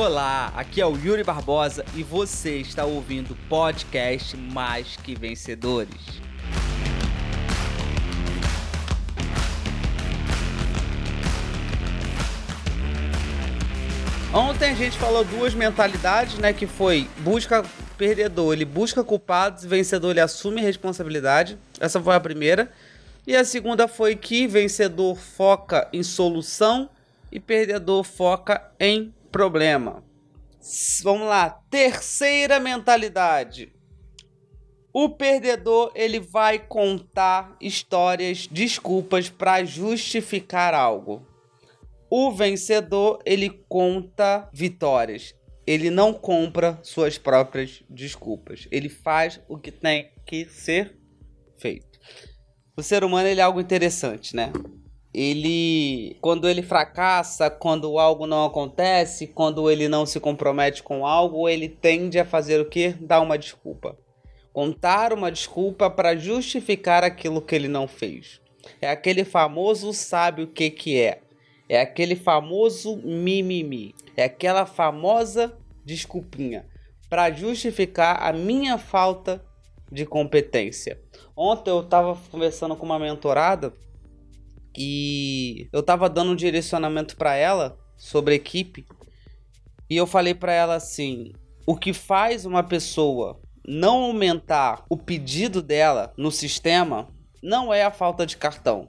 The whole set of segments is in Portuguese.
Olá, aqui é o Yuri Barbosa e você está ouvindo o podcast Mais Que Vencedores. Ontem a gente falou duas mentalidades, né? Que foi busca perdedor, ele busca culpados, vencedor, ele assume responsabilidade. Essa foi a primeira. E a segunda foi que vencedor foca em solução e perdedor foca em problema. Vamos lá, terceira mentalidade. O perdedor ele vai contar histórias, desculpas para justificar algo. O vencedor ele conta vitórias. Ele não compra suas próprias desculpas. Ele faz o que tem que ser feito. O ser humano ele é algo interessante, né? Ele quando ele fracassa, quando algo não acontece, quando ele não se compromete com algo, ele tende a fazer o que? Dar uma desculpa. Contar uma desculpa para justificar aquilo que ele não fez. É aquele famoso sabe o que que é. É aquele famoso mimimi. É aquela famosa desculpinha para justificar a minha falta de competência. Ontem eu estava conversando com uma mentorada e eu tava dando um direcionamento para ela sobre equipe. E eu falei para ela assim: o que faz uma pessoa não aumentar o pedido dela no sistema não é a falta de cartão.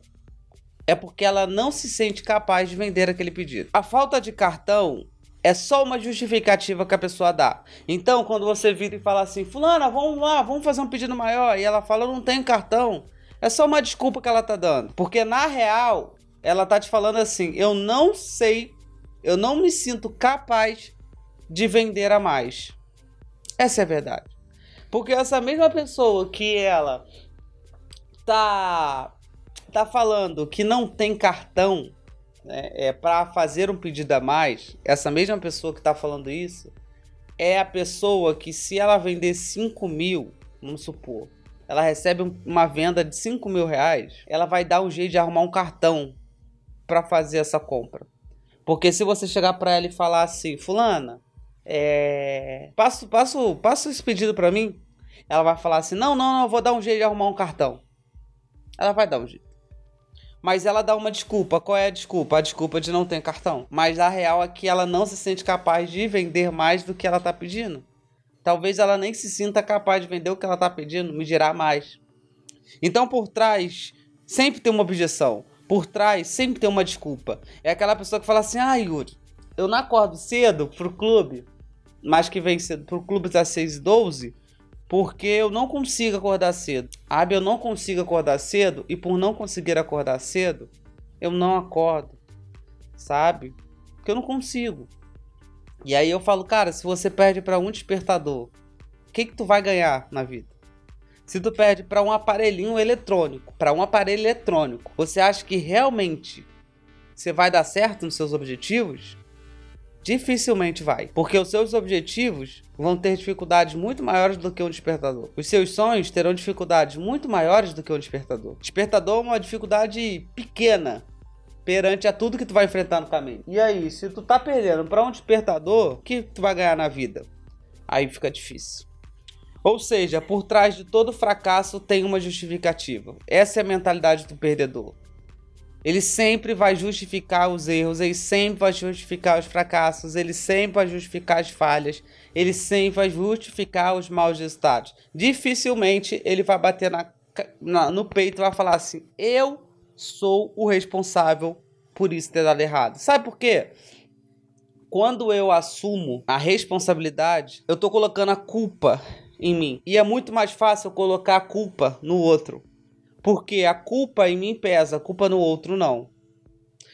É porque ela não se sente capaz de vender aquele pedido. A falta de cartão é só uma justificativa que a pessoa dá. Então, quando você vira e fala assim: Fulana, vamos lá, vamos fazer um pedido maior, e ela fala: Eu não tenho cartão. É só uma desculpa que ela tá dando. Porque na real, ela tá te falando assim: eu não sei, eu não me sinto capaz de vender a mais. Essa é a verdade. Porque essa mesma pessoa que ela tá tá falando que não tem cartão né, é para fazer um pedido a mais, essa mesma pessoa que tá falando isso é a pessoa que se ela vender 5 mil, vamos supor, ela recebe uma venda de 5 mil reais, ela vai dar um jeito de arrumar um cartão para fazer essa compra. Porque se você chegar para ela e falar assim, fulana, é... passo, passo, passo esse pedido para mim, ela vai falar assim, não, não, não, vou dar um jeito de arrumar um cartão. Ela vai dar um jeito. Mas ela dá uma desculpa. Qual é a desculpa? A desculpa de não ter cartão. Mas a real é que ela não se sente capaz de vender mais do que ela está pedindo. Talvez ela nem se sinta capaz de vender o que ela está pedindo, me dirá mais. Então, por trás, sempre tem uma objeção. Por trás, sempre tem uma desculpa. É aquela pessoa que fala assim: ah, Yuri, eu não acordo cedo pro clube, mas que vem cedo pro clube das 6 e 12, porque eu não consigo acordar cedo. Ah, eu não consigo acordar cedo e por não conseguir acordar cedo, eu não acordo. Sabe? Porque eu não consigo. E aí eu falo, cara, se você perde para um despertador, o que que tu vai ganhar na vida? Se tu perde para um aparelhinho eletrônico, para um aparelho eletrônico, você acha que realmente você vai dar certo nos seus objetivos? Dificilmente vai, porque os seus objetivos vão ter dificuldades muito maiores do que um despertador. Os seus sonhos terão dificuldades muito maiores do que um despertador. Despertador é uma dificuldade pequena perante a tudo que tu vai enfrentar no caminho. E aí, se tu tá perdendo para um despertador, o que tu vai ganhar na vida? Aí fica difícil. Ou seja, por trás de todo fracasso tem uma justificativa. Essa é a mentalidade do perdedor. Ele sempre vai justificar os erros, ele sempre vai justificar os fracassos, ele sempre vai justificar as falhas, ele sempre vai justificar os maus resultados. Dificilmente ele vai bater na, na, no peito e vai falar assim: Eu sou o responsável por isso ter dado errado. Sabe por quê? Quando eu assumo a responsabilidade, eu tô colocando a culpa em mim. E é muito mais fácil colocar a culpa no outro. Porque a culpa em mim pesa, a culpa no outro não.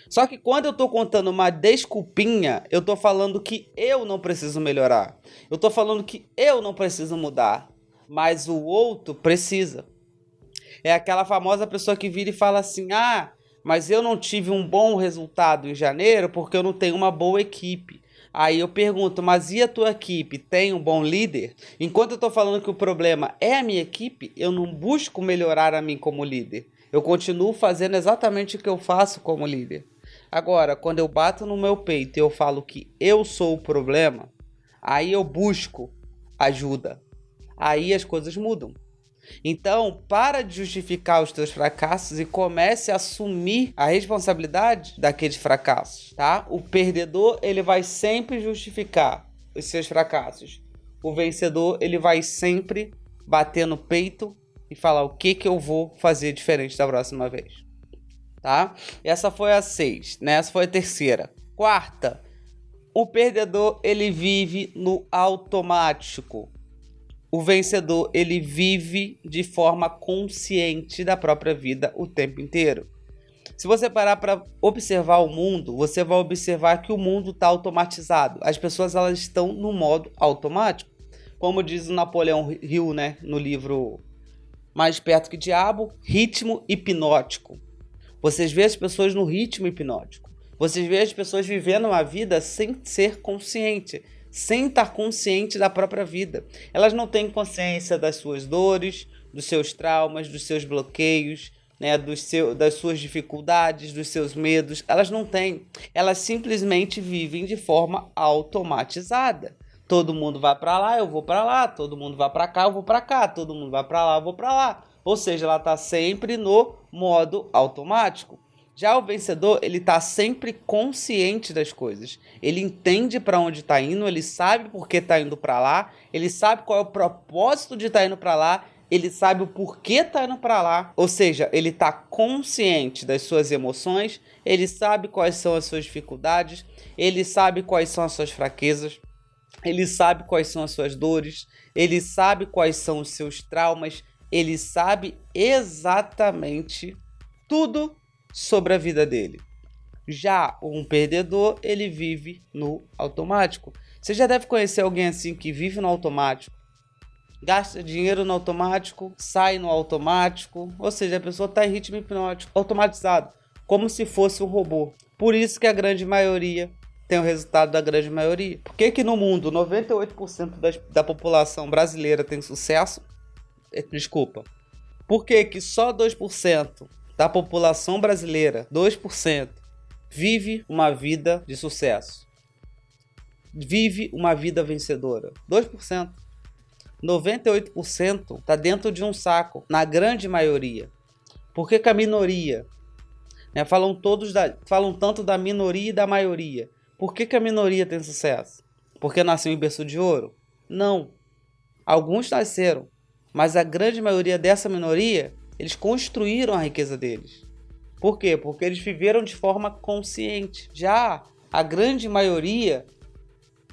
Só que quando eu tô contando uma desculpinha, eu tô falando que eu não preciso melhorar. Eu tô falando que eu não preciso mudar. Mas o outro precisa. É aquela famosa pessoa que vira e fala assim: ah, mas eu não tive um bom resultado em janeiro porque eu não tenho uma boa equipe. Aí eu pergunto, mas e a tua equipe? Tem um bom líder? Enquanto eu estou falando que o problema é a minha equipe, eu não busco melhorar a mim como líder. Eu continuo fazendo exatamente o que eu faço como líder. Agora, quando eu bato no meu peito e eu falo que eu sou o problema, aí eu busco ajuda. Aí as coisas mudam. Então, para de justificar os teus fracassos e comece a assumir a responsabilidade daqueles fracassos, tá? O perdedor, ele vai sempre justificar os seus fracassos. O vencedor, ele vai sempre bater no peito e falar o que que eu vou fazer diferente da próxima vez. Tá? Essa foi a 6, né? Essa foi a terceira. Quarta, o perdedor, ele vive no automático. O vencedor, ele vive de forma consciente da própria vida o tempo inteiro. Se você parar para observar o mundo, você vai observar que o mundo está automatizado. As pessoas elas estão no modo automático. Como diz o Napoleão Hill, né, no livro Mais Perto que Diabo, ritmo hipnótico. Vocês vê as pessoas no ritmo hipnótico. Vocês vê as pessoas vivendo uma vida sem ser consciente sem estar consciente da própria vida. Elas não têm consciência das suas dores, dos seus traumas, dos seus bloqueios, né, dos seu, das suas dificuldades, dos seus medos. Elas não têm. Elas simplesmente vivem de forma automatizada. Todo mundo vai para lá, eu vou para lá. Todo mundo vai para cá, eu vou para cá. Todo mundo vai para lá, eu vou para lá. Ou seja, ela está sempre no modo automático. Já o vencedor, ele tá sempre consciente das coisas. Ele entende para onde está indo, ele sabe por que está indo para lá, ele sabe qual é o propósito de estar tá indo para lá, ele sabe o porquê está indo para lá. Ou seja, ele está consciente das suas emoções, ele sabe quais são as suas dificuldades, ele sabe quais são as suas fraquezas, ele sabe quais são as suas dores, ele sabe quais são os seus traumas, ele sabe exatamente tudo sobre a vida dele. Já um perdedor, ele vive no automático. Você já deve conhecer alguém assim que vive no automático, gasta dinheiro no automático, sai no automático, ou seja, a pessoa está em ritmo hipnótico, automatizado, como se fosse um robô. Por isso que a grande maioria tem o resultado da grande maioria. Por que, que no mundo 98% das, da população brasileira tem sucesso? É, desculpa. Por que, que só 2% da população brasileira, 2%, vive uma vida de sucesso. Vive uma vida vencedora. 2%. 98% está dentro de um saco, na grande maioria. Por que, que a minoria? Né, falam, todos da, falam tanto da minoria e da maioria. Por que, que a minoria tem sucesso? Porque nasceu em berço de ouro? Não. Alguns nasceram, mas a grande maioria dessa minoria eles construíram a riqueza deles. Por quê? Porque eles viveram de forma consciente. Já a grande maioria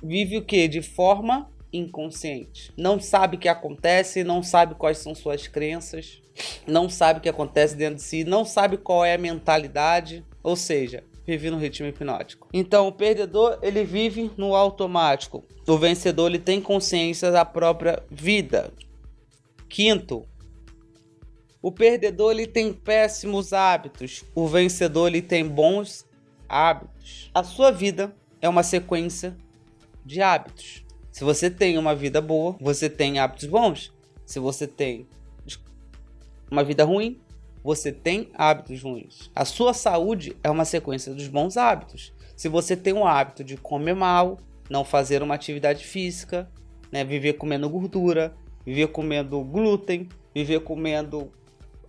vive o que? De forma inconsciente. Não sabe o que acontece, não sabe quais são suas crenças, não sabe o que acontece dentro de si, não sabe qual é a mentalidade, ou seja, vive no ritmo hipnótico. Então, o perdedor, ele vive no automático. O vencedor, ele tem consciência da própria vida. Quinto, o perdedor ele tem péssimos hábitos, o vencedor ele tem bons hábitos. A sua vida é uma sequência de hábitos. Se você tem uma vida boa, você tem hábitos bons. Se você tem uma vida ruim, você tem hábitos ruins. A sua saúde é uma sequência dos bons hábitos. Se você tem o hábito de comer mal, não fazer uma atividade física, né, viver comendo gordura, viver comendo glúten, viver comendo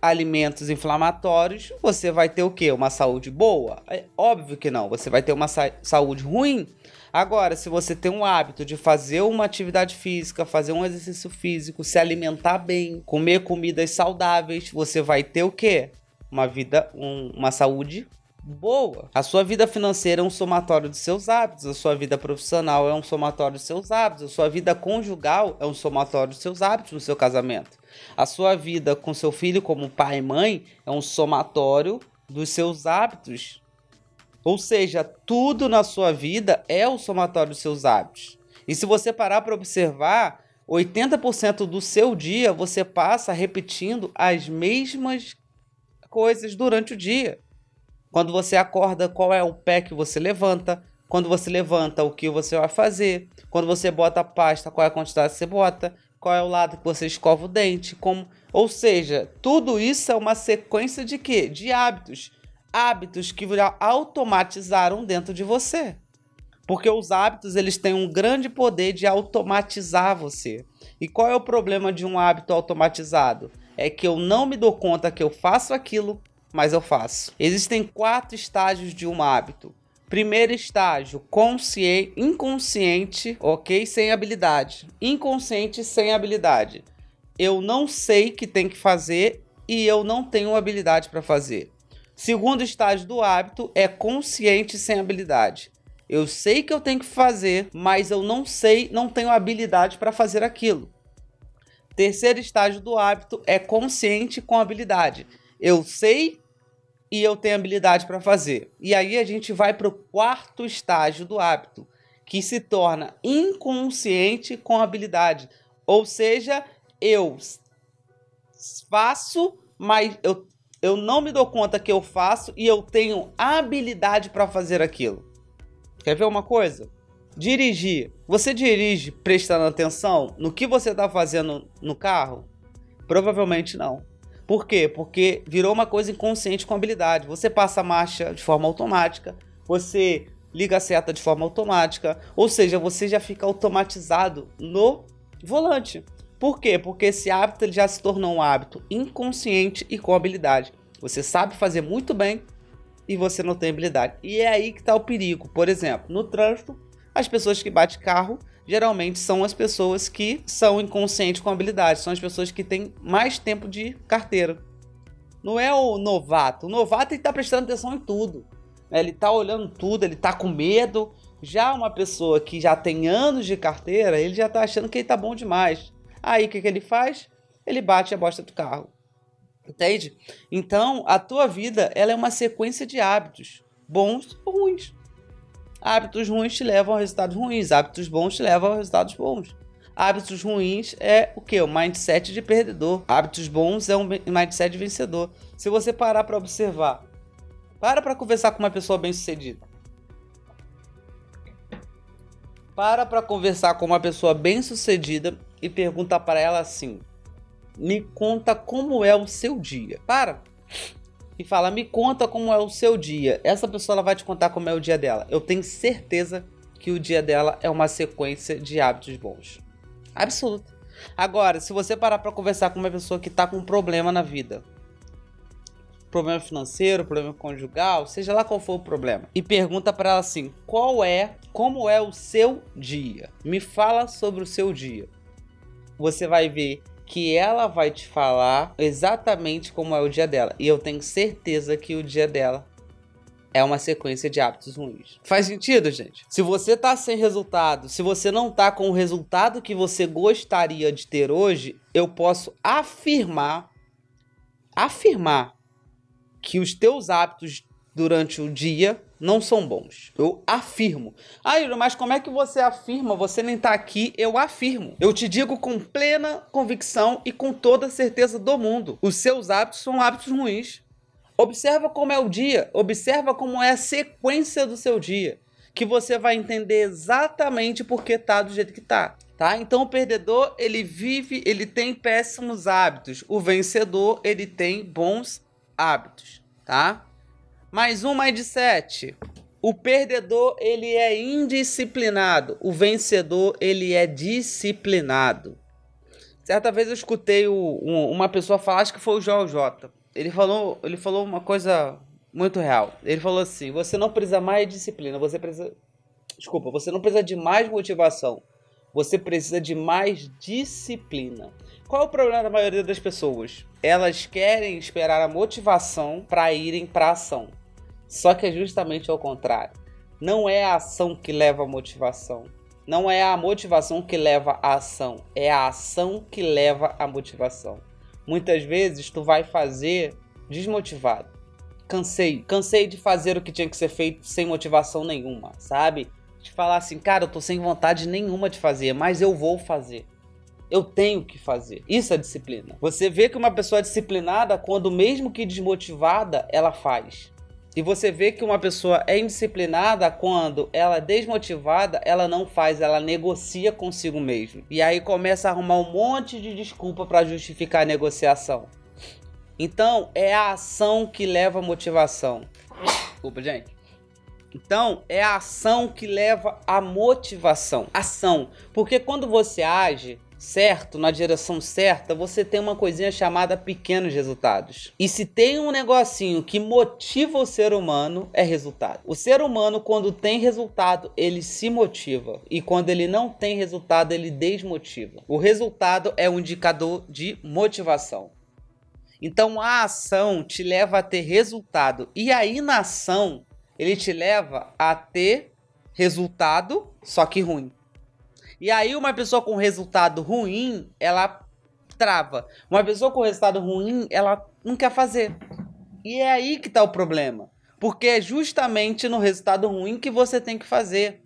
alimentos inflamatórios, você vai ter o quê? Uma saúde boa? É óbvio que não, você vai ter uma sa saúde ruim. Agora, se você tem um hábito de fazer uma atividade física, fazer um exercício físico, se alimentar bem, comer comidas saudáveis, você vai ter o quê? Uma vida, um, uma saúde boa. A sua vida financeira é um somatório dos seus hábitos, a sua vida profissional é um somatório dos seus hábitos, a sua vida conjugal é um somatório dos seus hábitos no seu casamento. A sua vida com seu filho como pai e mãe é um somatório dos seus hábitos. Ou seja, tudo na sua vida é o somatório dos seus hábitos. E se você parar para observar, 80% do seu dia você passa repetindo as mesmas coisas durante o dia. Quando você acorda, qual é o pé que você levanta? Quando você levanta, o que você vai fazer? Quando você bota a pasta, qual é a quantidade que você bota? Qual é o lado que você escova o dente? Como... Ou seja, tudo isso é uma sequência de quê? De hábitos. hábitos que automatizaram dentro de você. Porque os hábitos eles têm um grande poder de automatizar você. E qual é o problema de um hábito automatizado? É que eu não me dou conta que eu faço aquilo, mas eu faço. Existem quatro estágios de um hábito. Primeiro estágio, consciente, inconsciente, ok? Sem habilidade. Inconsciente sem habilidade. Eu não sei que tem que fazer e eu não tenho habilidade para fazer. Segundo estágio do hábito é consciente sem habilidade. Eu sei que eu tenho que fazer, mas eu não sei, não tenho habilidade para fazer aquilo. Terceiro estágio do hábito é consciente com habilidade. Eu sei e eu tenho habilidade para fazer. E aí a gente vai para o quarto estágio do hábito, que se torna inconsciente com habilidade. Ou seja, eu faço, mas eu, eu não me dou conta que eu faço e eu tenho habilidade para fazer aquilo. Quer ver uma coisa? Dirigir. Você dirige prestando atenção no que você está fazendo no carro? Provavelmente não. Por quê? Porque virou uma coisa inconsciente com habilidade. Você passa a marcha de forma automática, você liga a seta de forma automática, ou seja, você já fica automatizado no volante. Por quê? Porque esse hábito ele já se tornou um hábito inconsciente e com habilidade. Você sabe fazer muito bem e você não tem habilidade. E é aí que está o perigo. Por exemplo, no trânsito, as pessoas que batem carro geralmente são as pessoas que são inconscientes com habilidade, são as pessoas que têm mais tempo de carteira. Não é o novato. O novato ele está prestando atenção em tudo. Né? Ele está olhando tudo, ele está com medo. Já uma pessoa que já tem anos de carteira, ele já está achando que ele está bom demais. Aí o que, que ele faz? Ele bate a bosta do carro. Entende? Então, a tua vida ela é uma sequência de hábitos, bons ou ruins. Hábitos ruins te levam a resultados ruins, hábitos bons te levam a resultados bons. Hábitos ruins é o que? O mindset de perdedor. Hábitos bons é um mindset de vencedor. Se você parar para observar, para para conversar com uma pessoa bem-sucedida. Para para conversar com uma pessoa bem-sucedida e pergunta para ela assim: me conta como é o seu dia. Para! E fala, me conta como é o seu dia. Essa pessoa ela vai te contar como é o dia dela. Eu tenho certeza que o dia dela é uma sequência de hábitos bons. Absoluto. Agora, se você parar para conversar com uma pessoa que está com um problema na vida, problema financeiro, problema conjugal, seja lá qual for o problema, e pergunta para ela assim: qual é, como é o seu dia? Me fala sobre o seu dia. Você vai ver que ela vai te falar exatamente como é o dia dela. E eu tenho certeza que o dia dela é uma sequência de hábitos ruins. Faz sentido, gente? Se você tá sem resultado, se você não tá com o resultado que você gostaria de ter hoje, eu posso afirmar afirmar que os teus hábitos durante o dia não são bons. Eu afirmo. Ah, mas como é que você afirma? Você nem tá aqui. Eu afirmo. Eu te digo com plena convicção e com toda certeza do mundo. Os seus hábitos são hábitos ruins. Observa como é o dia, observa como é a sequência do seu dia, que você vai entender exatamente por que tá do jeito que tá. Tá? Então o perdedor, ele vive, ele tem péssimos hábitos. O vencedor, ele tem bons hábitos, tá? Mais um mindset. O perdedor, ele é indisciplinado. O vencedor, ele é disciplinado. Certa vez eu escutei o, um, uma pessoa falar, acho que foi o Joel J. Ele falou, ele falou uma coisa muito real. Ele falou assim: você não precisa mais de disciplina, você precisa. Desculpa, você não precisa de mais motivação. Você precisa de mais disciplina. Qual é o problema da maioria das pessoas? Elas querem esperar a motivação para irem para ação. Só que é justamente ao contrário. Não é a ação que leva à motivação. Não é a motivação que leva à ação. É a ação que leva à motivação. Muitas vezes tu vai fazer desmotivado. Cansei. Cansei de fazer o que tinha que ser feito sem motivação nenhuma, sabe? De falar assim, cara, eu tô sem vontade nenhuma de fazer, mas eu vou fazer. Eu tenho que fazer. Isso é disciplina. Você vê que uma pessoa é disciplinada quando, mesmo que desmotivada, ela faz. E você vê que uma pessoa é indisciplinada quando ela é desmotivada, ela não faz, ela negocia consigo mesmo. E aí começa a arrumar um monte de desculpa para justificar a negociação. Então, é a ação que leva a motivação. Desculpa, gente. Então, é a ação que leva à motivação. Ação. Porque quando você age certo, na direção certa, você tem uma coisinha chamada pequenos resultados. E se tem um negocinho que motiva o ser humano, é resultado. O ser humano, quando tem resultado, ele se motiva. E quando ele não tem resultado, ele desmotiva. O resultado é um indicador de motivação. Então a ação te leva a ter resultado. E a inação, ele te leva a ter resultado, só que ruim. E aí uma pessoa com resultado ruim, ela trava. Uma pessoa com resultado ruim, ela não quer fazer. E é aí que tá o problema. Porque é justamente no resultado ruim que você tem que fazer.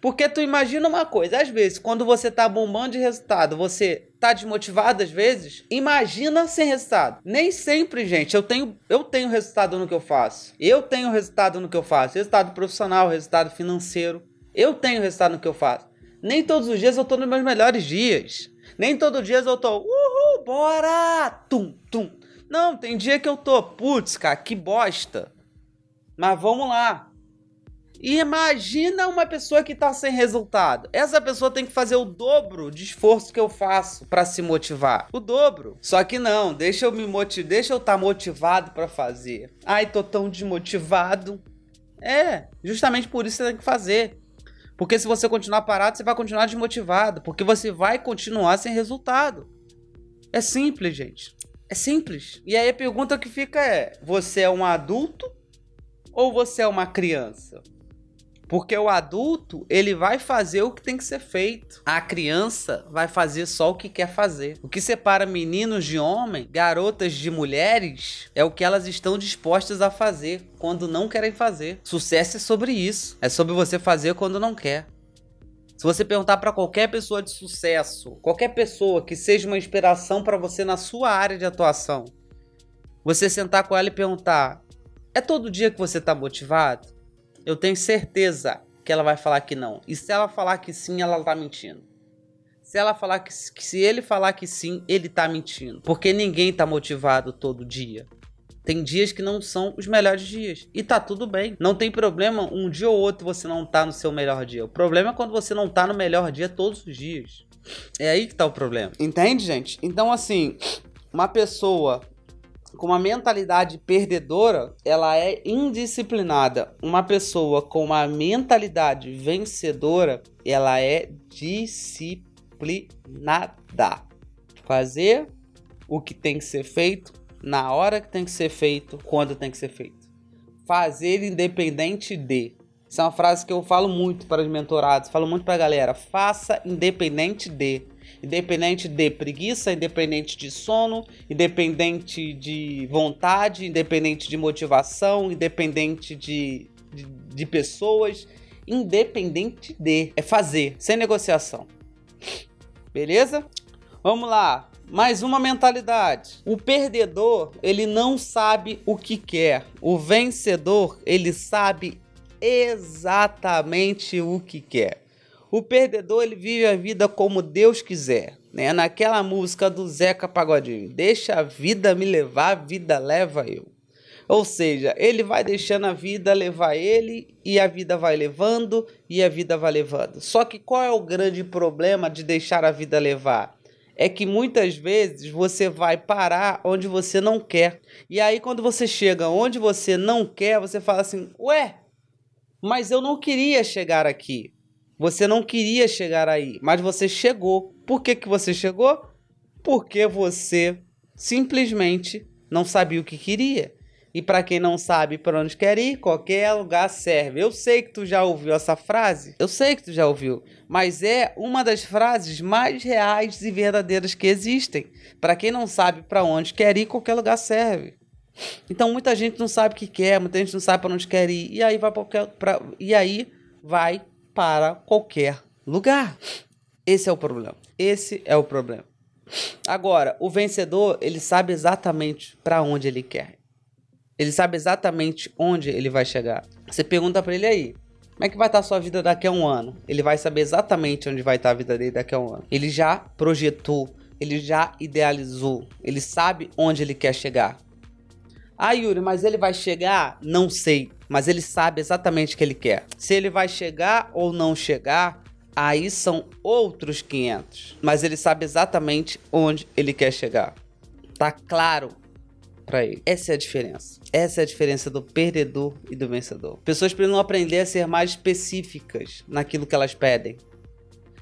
Porque tu imagina uma coisa, às vezes, quando você tá bombando de resultado, você tá desmotivado às vezes, imagina sem resultado. Nem sempre, gente, eu tenho eu tenho resultado no que eu faço. Eu tenho resultado no que eu faço, resultado profissional, resultado financeiro. Eu tenho resultado no que eu faço. Nem todos os dias eu tô nos meus melhores dias. Nem todo dia eu tô, uhul, bora! Tum, tum. Não, tem dia que eu tô, putz, cara, que bosta. Mas vamos lá. Imagina uma pessoa que tá sem resultado. Essa pessoa tem que fazer o dobro de esforço que eu faço para se motivar. O dobro. Só que não, deixa eu me motivar, deixa eu estar tá motivado para fazer. Ai, tô tão desmotivado. É, justamente por isso você tem que fazer. Porque se você continuar parado, você vai continuar desmotivado. Porque você vai continuar sem resultado. É simples, gente. É simples. E aí a pergunta que fica é: você é um adulto ou você é uma criança? Porque o adulto, ele vai fazer o que tem que ser feito. A criança vai fazer só o que quer fazer. O que separa meninos de homem, garotas de mulheres, é o que elas estão dispostas a fazer quando não querem fazer. Sucesso é sobre isso. É sobre você fazer quando não quer. Se você perguntar para qualquer pessoa de sucesso, qualquer pessoa que seja uma inspiração para você na sua área de atuação, você sentar com ela e perguntar: é todo dia que você está motivado? Eu tenho certeza que ela vai falar que não. E se ela falar que sim, ela tá mentindo. Se ela falar que, se ele falar que sim, ele tá mentindo. Porque ninguém tá motivado todo dia. Tem dias que não são os melhores dias. E tá tudo bem. Não tem problema um dia ou outro você não tá no seu melhor dia. O problema é quando você não tá no melhor dia todos os dias. É aí que tá o problema. Entende, gente? Então, assim, uma pessoa com uma mentalidade perdedora, ela é indisciplinada. Uma pessoa com uma mentalidade vencedora, ela é disciplinada. Fazer o que tem que ser feito, na hora que tem que ser feito, quando tem que ser feito. Fazer independente de. Isso é uma frase que eu falo muito para os mentorados, falo muito para a galera. Faça independente de independente de preguiça, independente de sono, independente de vontade, independente de motivação, independente de, de, de pessoas, independente de. É fazer, sem negociação. Beleza? Vamos lá. Mais uma mentalidade. O perdedor, ele não sabe o que quer. O vencedor, ele sabe exatamente o que quer. O perdedor ele vive a vida como Deus quiser, né? Naquela música do Zeca Pagodinho, deixa a vida me levar, a vida leva eu. Ou seja, ele vai deixando a vida levar ele e a vida vai levando e a vida vai levando. Só que qual é o grande problema de deixar a vida levar? É que muitas vezes você vai parar onde você não quer. E aí quando você chega onde você não quer, você fala assim: "Ué, mas eu não queria chegar aqui". Você não queria chegar aí, mas você chegou. Por que, que você chegou? Porque você simplesmente não sabia o que queria. E para quem não sabe para onde quer ir, qualquer lugar serve. Eu sei que tu já ouviu essa frase. Eu sei que tu já ouviu, mas é uma das frases mais reais e verdadeiras que existem. Para quem não sabe para onde quer ir, qualquer lugar serve. Então muita gente não sabe o que quer, muita gente não sabe para onde quer ir e aí vai para e aí vai para qualquer lugar. Esse é o problema. Esse é o problema. Agora, o vencedor, ele sabe exatamente para onde ele quer. Ele sabe exatamente onde ele vai chegar. Você pergunta para ele aí, como é que vai estar a sua vida daqui a um ano? Ele vai saber exatamente onde vai estar a vida dele daqui a um ano. Ele já projetou, ele já idealizou, ele sabe onde ele quer chegar. Ah, Yuri, mas ele vai chegar? Não sei mas ele sabe exatamente o que ele quer. Se ele vai chegar ou não chegar, aí são outros 500, mas ele sabe exatamente onde ele quer chegar. Tá claro para ele. Essa é a diferença. Essa é a diferença do perdedor e do vencedor. Pessoas precisam aprender a ser mais específicas naquilo que elas pedem.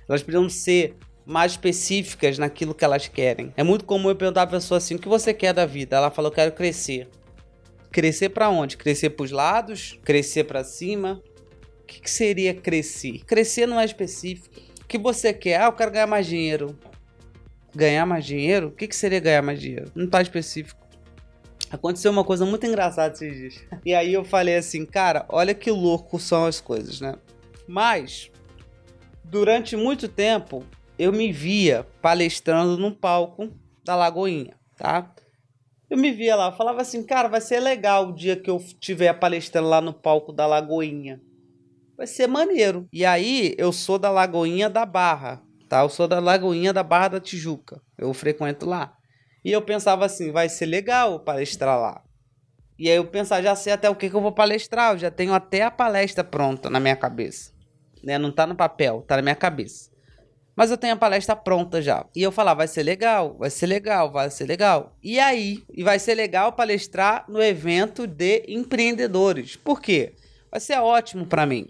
Elas precisam ser mais específicas naquilo que elas querem. É muito comum eu perguntar a pessoa assim: o que você quer da vida? Ela fala: eu quero crescer. Crescer para onde? Crescer para os lados? Crescer para cima? O que, que, seria crescer? Crescer não é específico. O que você quer? Ah, eu quero ganhar mais dinheiro. Ganhar mais dinheiro? O que, que seria ganhar mais dinheiro? Não está específico. Aconteceu uma coisa muito engraçada esses dias. E aí eu falei assim, cara, olha que louco são as coisas, né? Mas, durante muito tempo, eu me via palestrando num palco da Lagoinha, tá? Eu me via lá, falava assim, cara, vai ser legal o dia que eu estiver palestrando lá no palco da Lagoinha. Vai ser maneiro. E aí, eu sou da Lagoinha da Barra, tá? Eu sou da Lagoinha da Barra da Tijuca. Eu frequento lá. E eu pensava assim, vai ser legal palestrar lá. E aí eu pensava, já sei até o que, que eu vou palestrar, eu já tenho até a palestra pronta na minha cabeça. Né? Não tá no papel, tá na minha cabeça. Mas eu tenho a palestra pronta já. E eu falava, vai ser legal, vai ser legal, vai ser legal. E aí, e vai ser legal palestrar no evento de empreendedores. Por quê? Vai ser ótimo para mim,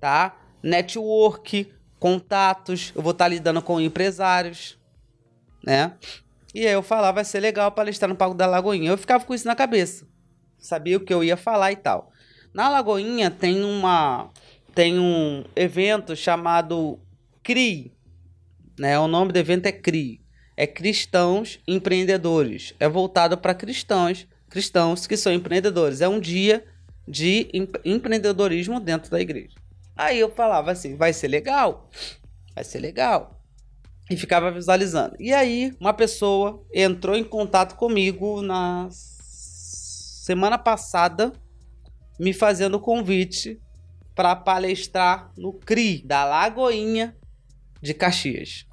tá? Network, contatos, eu vou estar tá lidando com empresários, né? E aí eu falava, vai ser legal palestrar no palco da Lagoinha. Eu ficava com isso na cabeça. Sabia o que eu ia falar e tal. Na Lagoinha tem uma tem um evento chamado CRI, né? O nome do evento é CRI. É Cristãos Empreendedores. É voltado para cristãos, cristãos que são empreendedores. É um dia de empreendedorismo dentro da igreja. Aí eu falava assim, vai ser legal, vai ser legal. E ficava visualizando. E aí, uma pessoa entrou em contato comigo na semana passada, me fazendo convite para palestrar no CRI da Lagoinha de Caxias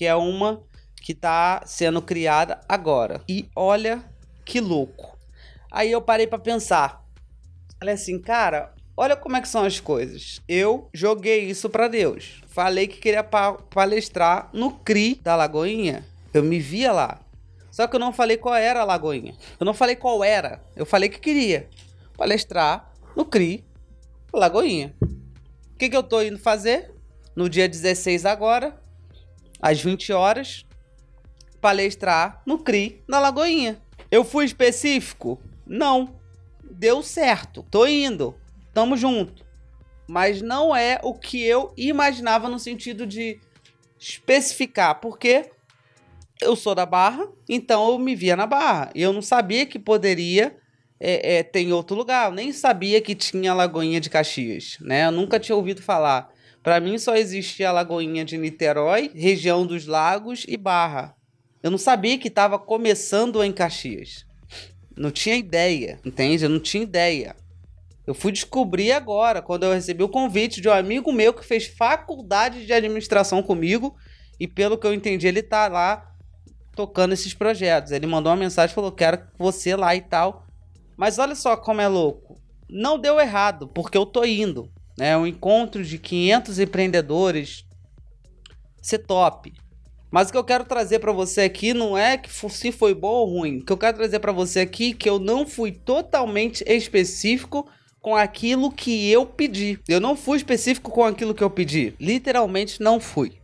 que é uma que está sendo criada agora. E olha que louco. Aí eu parei para pensar. Falei assim, cara, olha como é que são as coisas. Eu joguei isso para Deus. Falei que queria pa palestrar no CRI da Lagoinha. Eu me via lá. Só que eu não falei qual era a Lagoinha. Eu não falei qual era. Eu falei que queria palestrar no CRI Lagoinha. O que, que eu tô indo fazer? No dia 16 agora, às 20 horas, palestrar no CRI na Lagoinha. Eu fui específico? Não. Deu certo. Tô indo. Tamo junto. Mas não é o que eu imaginava no sentido de especificar, porque eu sou da Barra, então eu me via na Barra. E eu não sabia que poderia é, é, ter em outro lugar. Eu nem sabia que tinha Lagoinha de Caxias, né? Eu nunca tinha ouvido falar. Para mim só existia a Lagoinha de Niterói, região dos Lagos e Barra. Eu não sabia que estava começando em Caxias. Não tinha ideia, entende? Eu não tinha ideia. Eu fui descobrir agora, quando eu recebi o convite de um amigo meu que fez faculdade de administração comigo. E pelo que eu entendi, ele tá lá tocando esses projetos. Ele mandou uma mensagem e falou: Quero você lá e tal. Mas olha só como é louco. Não deu errado, porque eu tô indo né, um encontro de 500 empreendedores ser top. Mas o que eu quero trazer para você aqui não é que se foi bom ou ruim. O que eu quero trazer para você aqui é que eu não fui totalmente específico com aquilo que eu pedi. Eu não fui específico com aquilo que eu pedi. Literalmente não fui.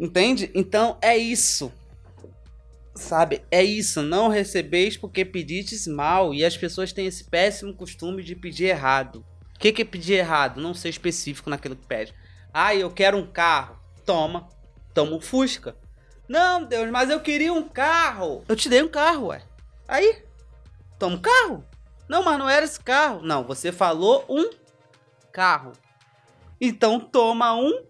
Entende? Então é isso. Sabe? É isso. Não recebeis porque pedistes mal. E as pessoas têm esse péssimo costume de pedir errado. O que, que é pedir errado? Não ser específico naquilo que pede. Ah, eu quero um carro. Toma. Toma um Fusca. Não, Deus, mas eu queria um carro. Eu te dei um carro, ué. Aí, toma um carro. Não, mas não era esse carro. Não, você falou um carro. Então toma um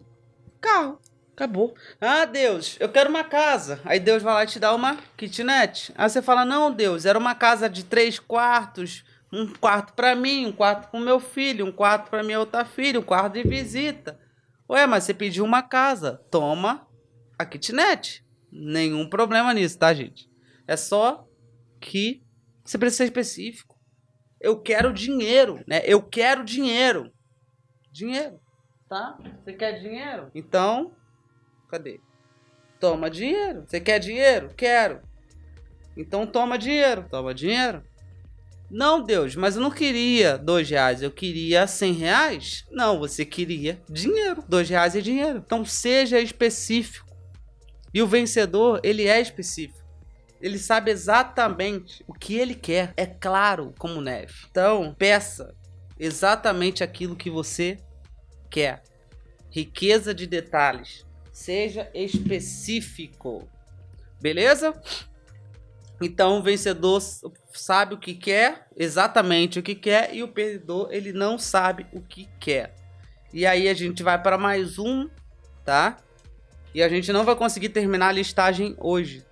carro. Acabou. Ah, Deus, eu quero uma casa. Aí Deus vai lá e te dá uma kitnet. Aí você fala: Não, Deus, era uma casa de três quartos, um quarto para mim, um quarto para o meu filho, um quarto para minha outra filha, um quarto de visita. Ué, mas você pediu uma casa. Toma a kitnet. Nenhum problema nisso, tá, gente? É só que você precisa ser específico. Eu quero dinheiro, né? Eu quero dinheiro. Dinheiro, tá? Você quer dinheiro? Então, cadê? Toma dinheiro. Você quer dinheiro? Quero. Então toma dinheiro. Toma dinheiro. Não, Deus, mas eu não queria dois reais, eu queria cem reais. Não, você queria dinheiro. Dois reais é dinheiro. Então seja específico. E o vencedor, ele é específico. Ele sabe exatamente o que ele quer. É claro como neve. Então, peça exatamente aquilo que você quer. Riqueza de detalhes. Seja específico. Beleza? Então o vencedor sabe o que quer, exatamente o que quer, e o perdedor ele não sabe o que quer. E aí a gente vai para mais um, tá? E a gente não vai conseguir terminar a listagem hoje.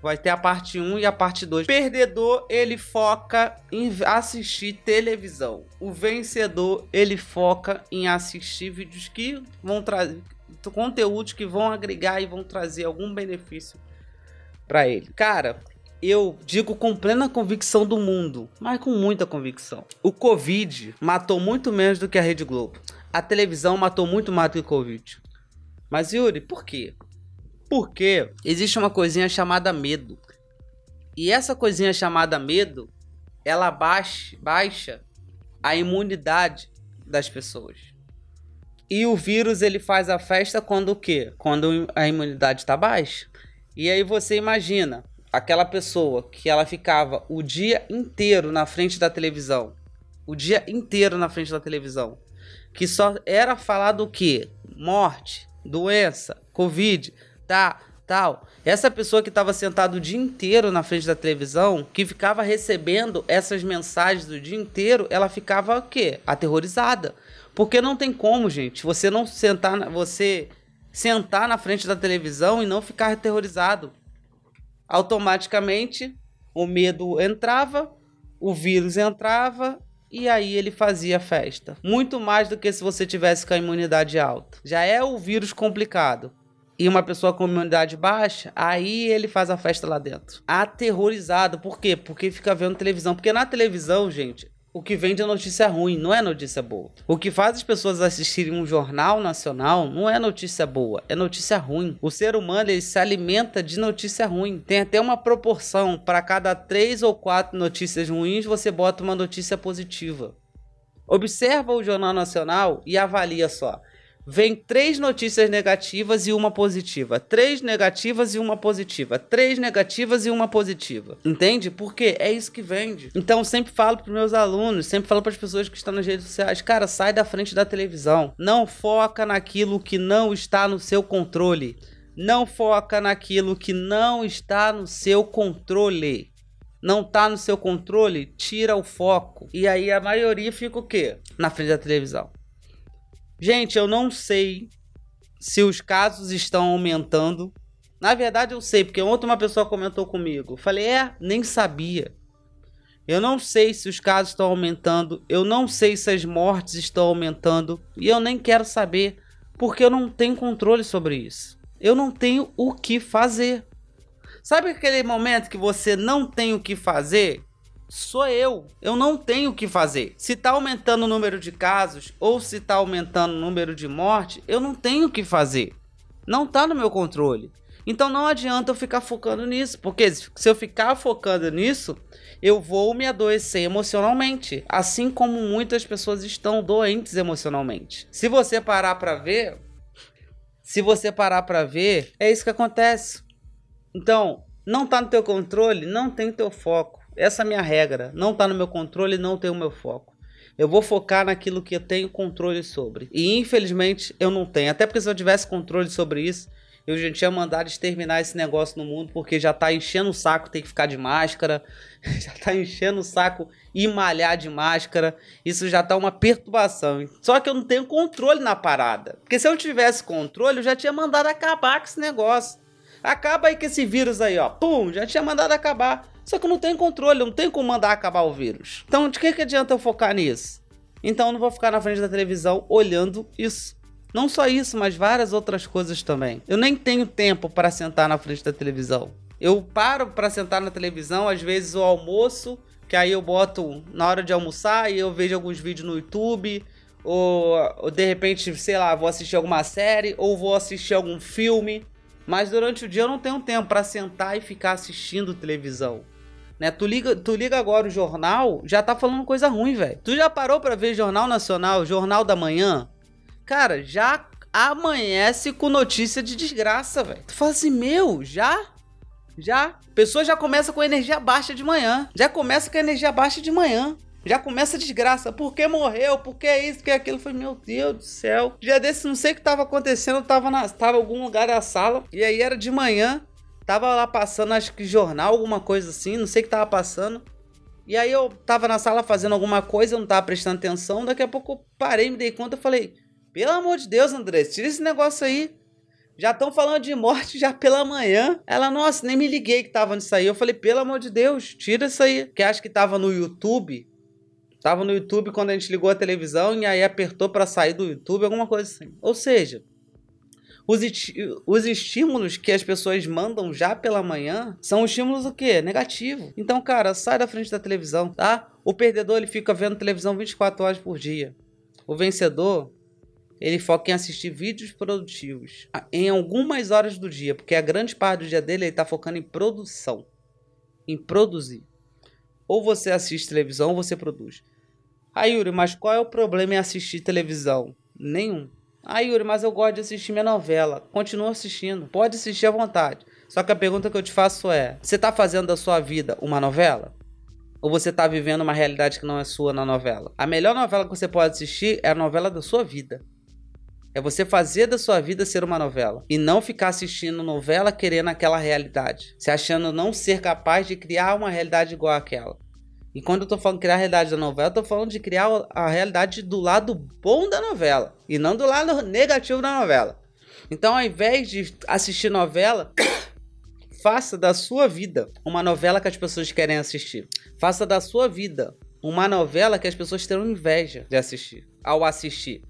Vai ter a parte 1 e a parte 2. Perdedor, ele foca em assistir televisão. O vencedor, ele foca em assistir vídeos que vão trazer conteúdos que vão agregar e vão trazer algum benefício para ele. Cara, eu digo com plena convicção do mundo, mas com muita convicção. O Covid matou muito menos do que a Rede Globo. A televisão matou muito mais do que o Covid. Mas Yuri, por quê? Porque existe uma coisinha chamada medo. E essa coisinha chamada medo, ela baixa, baixa a imunidade das pessoas. E o vírus ele faz a festa quando o quê? Quando a imunidade está baixa. E aí você imagina aquela pessoa que ela ficava o dia inteiro na frente da televisão, o dia inteiro na frente da televisão, que só era falado o quê? Morte, doença, covid, tá, tal. Essa pessoa que estava sentada o dia inteiro na frente da televisão, que ficava recebendo essas mensagens do dia inteiro, ela ficava o quê? Aterrorizada. Porque não tem como, gente, você não sentar, você sentar na frente da televisão e não ficar aterrorizado. Automaticamente o medo entrava, o vírus entrava e aí ele fazia festa. Muito mais do que se você tivesse com a imunidade alta. Já é o vírus complicado e uma pessoa com imunidade baixa, aí ele faz a festa lá dentro. Aterrorizado. Por quê? Porque fica vendo televisão. Porque na televisão, gente, o que vende é notícia ruim, não é notícia boa. O que faz as pessoas assistirem um jornal nacional não é notícia boa, é notícia ruim. O ser humano ele se alimenta de notícia ruim. Tem até uma proporção para cada três ou quatro notícias ruins você bota uma notícia positiva. Observa o Jornal Nacional e avalia só vem três notícias negativas e uma positiva. Três negativas e uma positiva. Três negativas e uma positiva. Entende? Porque é isso que vende. Então, sempre falo para meus alunos, sempre falo para as pessoas que estão nas redes sociais: cara, sai da frente da televisão. Não foca naquilo que não está no seu controle. Não foca naquilo que não está no seu controle não está no seu controle, tira o foco. E aí a maioria fica o quê? Na frente da televisão. Gente, eu não sei se os casos estão aumentando. Na verdade, eu sei, porque ontem uma pessoa comentou comigo. Falei, é, nem sabia. Eu não sei se os casos estão aumentando. Eu não sei se as mortes estão aumentando. E eu nem quero saber, porque eu não tenho controle sobre isso. Eu não tenho o que fazer. Sabe aquele momento que você não tem o que fazer? Sou eu. Eu não tenho o que fazer. Se está aumentando o número de casos ou se está aumentando o número de mortes, eu não tenho o que fazer. Não está no meu controle. Então não adianta eu ficar focando nisso, porque se eu ficar focando nisso, eu vou me adoecer emocionalmente, assim como muitas pessoas estão doentes emocionalmente. Se você parar para ver, se você parar para ver, é isso que acontece. Então, não está no teu controle, não tem teu foco. Essa é a minha regra. Não está no meu controle, não tem o meu foco. Eu vou focar naquilo que eu tenho controle sobre. E infelizmente eu não tenho. Até porque se eu tivesse controle sobre isso, eu já tinha mandado exterminar esse negócio no mundo, porque já tá enchendo o saco ter que ficar de máscara, já tá enchendo o saco e malhar de máscara. Isso já tá uma perturbação. Só que eu não tenho controle na parada. Porque se eu tivesse controle, eu já tinha mandado acabar com esse negócio. Acaba aí com esse vírus aí, ó. Pum, já tinha mandado acabar. Só que não tenho controle, não tenho como mandar acabar o vírus. Então, de que, que adianta eu focar nisso? Então, eu não vou ficar na frente da televisão olhando isso. Não só isso, mas várias outras coisas também. Eu nem tenho tempo para sentar na frente da televisão. Eu paro para sentar na televisão, às vezes o almoço que aí eu boto na hora de almoçar e eu vejo alguns vídeos no YouTube, ou, ou de repente, sei lá, vou assistir alguma série, ou vou assistir algum filme. Mas durante o dia eu não tenho tempo para sentar e ficar assistindo televisão. Né? Tu, liga, tu liga agora o jornal, já tá falando coisa ruim, velho. Tu já parou para ver Jornal Nacional, Jornal da Manhã? Cara, já amanhece com notícia de desgraça, velho. Tu fala assim, meu, já? Já? Pessoa já começa com energia baixa de manhã. Já começa com energia baixa de manhã. Já começa a desgraça. Por que morreu? Por que isso? Por que aquilo? Foi, meu Deus do céu. Dia desse, não sei o que tava acontecendo. Tava, na, tava em algum lugar da sala. E aí era de manhã. Tava lá passando, acho que jornal, alguma coisa assim. Não sei o que tava passando. E aí eu tava na sala fazendo alguma coisa, eu não tava prestando atenção. Daqui a pouco eu parei, me dei conta e falei: Pelo amor de Deus, André, tira esse negócio aí. Já estão falando de morte já pela manhã. Ela, nossa, nem me liguei que tava nisso aí. Eu falei, pelo amor de Deus, tira isso aí. Que acho que tava no YouTube. Tava no YouTube quando a gente ligou a televisão e aí apertou para sair do YouTube, alguma coisa assim. Ou seja, os, os estímulos que as pessoas mandam já pela manhã são estímulos o quê? Negativo. Então, cara, sai da frente da televisão, tá? O perdedor ele fica vendo televisão 24 horas por dia. O vencedor ele foca em assistir vídeos produtivos em algumas horas do dia, porque a grande parte do dia dele ele está focando em produção, em produzir. Ou você assiste televisão ou você produz. Ah, Yuri, mas qual é o problema em assistir televisão? Nenhum. Ah, Yuri, mas eu gosto de assistir minha novela. Continua assistindo, pode assistir à vontade. Só que a pergunta que eu te faço é: você está fazendo da sua vida uma novela? Ou você está vivendo uma realidade que não é sua na novela? A melhor novela que você pode assistir é a novela da sua vida. É você fazer da sua vida ser uma novela. E não ficar assistindo novela querendo aquela realidade. Se achando não ser capaz de criar uma realidade igual àquela. E quando eu tô falando criar a realidade da novela, eu tô falando de criar a realidade do lado bom da novela. E não do lado negativo da novela. Então, ao invés de assistir novela, faça da sua vida uma novela que as pessoas querem assistir. Faça da sua vida uma novela que as pessoas terão inveja de assistir. Ao assistir.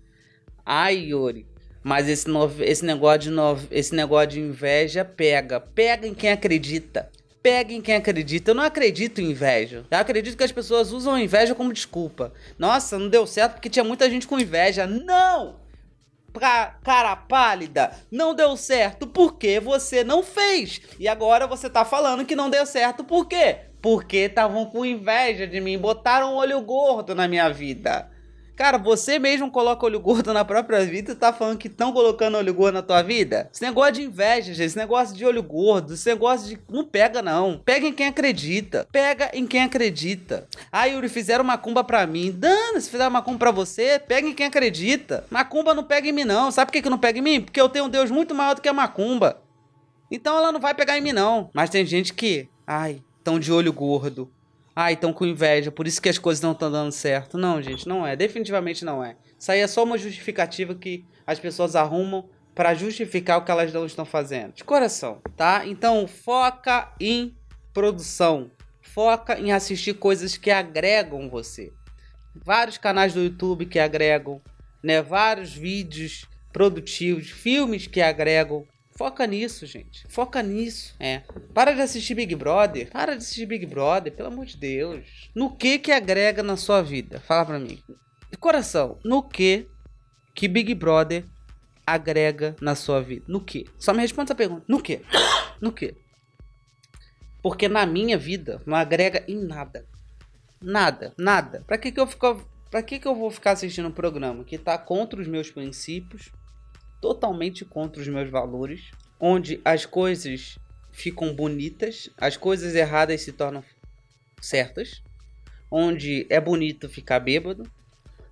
Ai, Yuri, mas esse, no... esse, negócio de no... esse negócio de inveja pega. Pega em quem acredita. Pega em quem acredita. Eu não acredito em inveja. Eu acredito que as pessoas usam a inveja como desculpa. Nossa, não deu certo porque tinha muita gente com inveja. Não! Pra cara pálida, não deu certo porque você não fez. E agora você tá falando que não deu certo por quê? Porque estavam com inveja de mim, botaram um olho gordo na minha vida. Cara, você mesmo coloca olho gordo na própria vida e tá falando que estão colocando olho gordo na tua vida? Esse negócio de inveja, gente, esse negócio de olho gordo, esse negócio de. Não pega, não. Pega em quem acredita. Pega em quem acredita. Ah, Yuri, fizeram macumba pra mim. Dana, se fizeram macumba pra você, pega em quem acredita. Macumba não pega em mim, não. Sabe por que, que não pega em mim? Porque eu tenho um Deus muito maior do que a macumba. Então ela não vai pegar em mim, não. Mas tem gente que. Ai, tão de olho gordo ah, estão com inveja, por isso que as coisas não estão dando certo. Não, gente, não é. Definitivamente não é. Isso aí é só uma justificativa que as pessoas arrumam para justificar o que elas não estão fazendo. De coração, tá? Então foca em produção. Foca em assistir coisas que agregam você. Vários canais do YouTube que agregam, né? Vários vídeos produtivos, filmes que agregam. Foca nisso, gente. Foca nisso. É. Para de assistir Big Brother. Para de assistir Big Brother, pelo amor de Deus. No que que agrega na sua vida? Fala pra mim. De coração, no que que Big Brother agrega na sua vida? No que? Só me responda essa pergunta. No que? No que? Porque na minha vida não agrega em nada. Nada, nada. Pra que que eu fico Pra que, que eu vou ficar assistindo um programa que tá contra os meus princípios, totalmente contra os meus valores, onde as coisas ficam bonitas, as coisas erradas se tornam certas, onde é bonito ficar bêbado,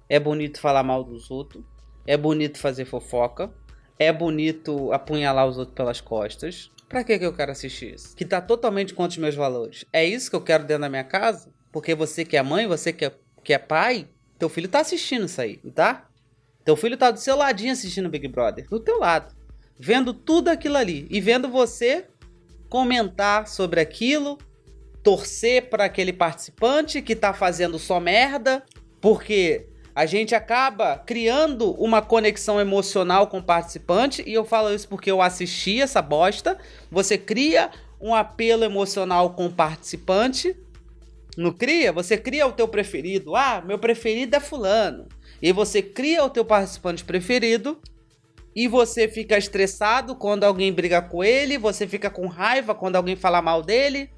é bonito falar mal dos outros, é bonito fazer fofoca, é bonito apunhalar os outros pelas costas. Pra que, que eu quero assistir isso? Que tá totalmente contra os meus valores. É isso que eu quero dentro da minha casa? Porque você que é mãe, você que é, que é pai, teu filho tá assistindo isso aí, tá? Teu filho tá do seu ladinho assistindo Big Brother, do teu lado, vendo tudo aquilo ali e vendo você comentar sobre aquilo, torcer para aquele participante que tá fazendo só merda, porque a gente acaba criando uma conexão emocional com o participante, e eu falo isso porque eu assisti essa bosta. Você cria um apelo emocional com o participante, Não cria? Você cria o teu preferido. Ah, meu preferido é fulano. E você cria o teu participante preferido e você fica estressado quando alguém briga com ele, você fica com raiva quando alguém fala mal dele,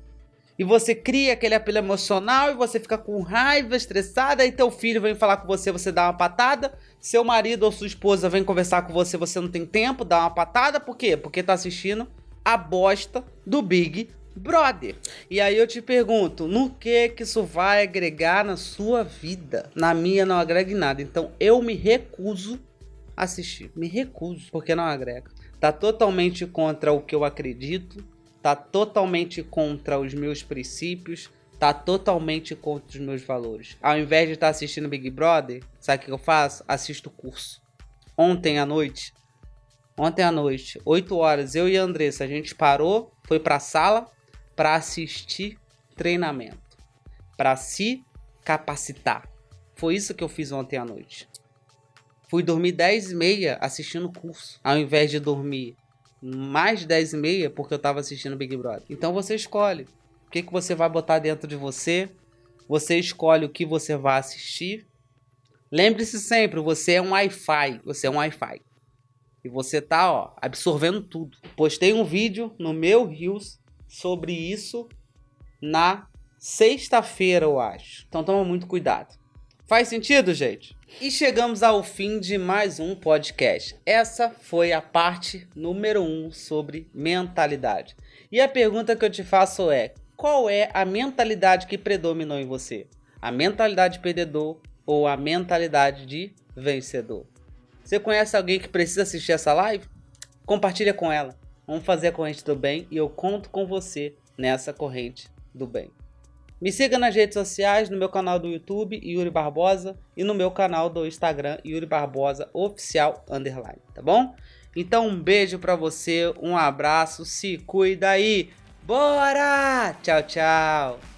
e você cria aquele apelo emocional e você fica com raiva, estressada, aí teu filho vem falar com você, você dá uma patada, seu marido ou sua esposa vem conversar com você, você não tem tempo, dá uma patada, por quê? Porque tá assistindo a bosta do Big Brother. E aí eu te pergunto, no que que isso vai agregar na sua vida? Na minha não agrega em nada. Então eu me recuso a assistir. Me recuso, porque não agrega. Tá totalmente contra o que eu acredito, tá totalmente contra os meus princípios, tá totalmente contra os meus valores. Ao invés de estar tá assistindo Big Brother, sabe o que eu faço? Assisto o curso. Ontem à noite, ontem à noite, 8 horas, eu e a Andressa, a gente parou, foi pra sala para assistir treinamento, para se capacitar. Foi isso que eu fiz ontem à noite. Fui dormir 10 e meia assistindo curso, ao invés de dormir mais de 10 e meia porque eu tava assistindo Big Brother. Então você escolhe o que, que você vai botar dentro de você, você escolhe o que você vai assistir. Lembre-se sempre, você é um Wi-Fi, você é um Wi-Fi. E você tá, ó, absorvendo tudo. Postei um vídeo no meu Reels sobre isso na sexta-feira, eu acho. Então toma muito cuidado. Faz sentido, gente? E chegamos ao fim de mais um podcast. Essa foi a parte número um sobre mentalidade. E a pergunta que eu te faço é: qual é a mentalidade que predominou em você? A mentalidade perdedor ou a mentalidade de vencedor? Você conhece alguém que precisa assistir essa live? Compartilha com ela. Vamos fazer a corrente do bem e eu conto com você nessa corrente do bem. Me siga nas redes sociais, no meu canal do YouTube, Yuri Barbosa, e no meu canal do Instagram, Yuri Barbosa Oficial Underline, tá bom? Então um beijo para você, um abraço, se cuida aí. Bora! Tchau, tchau.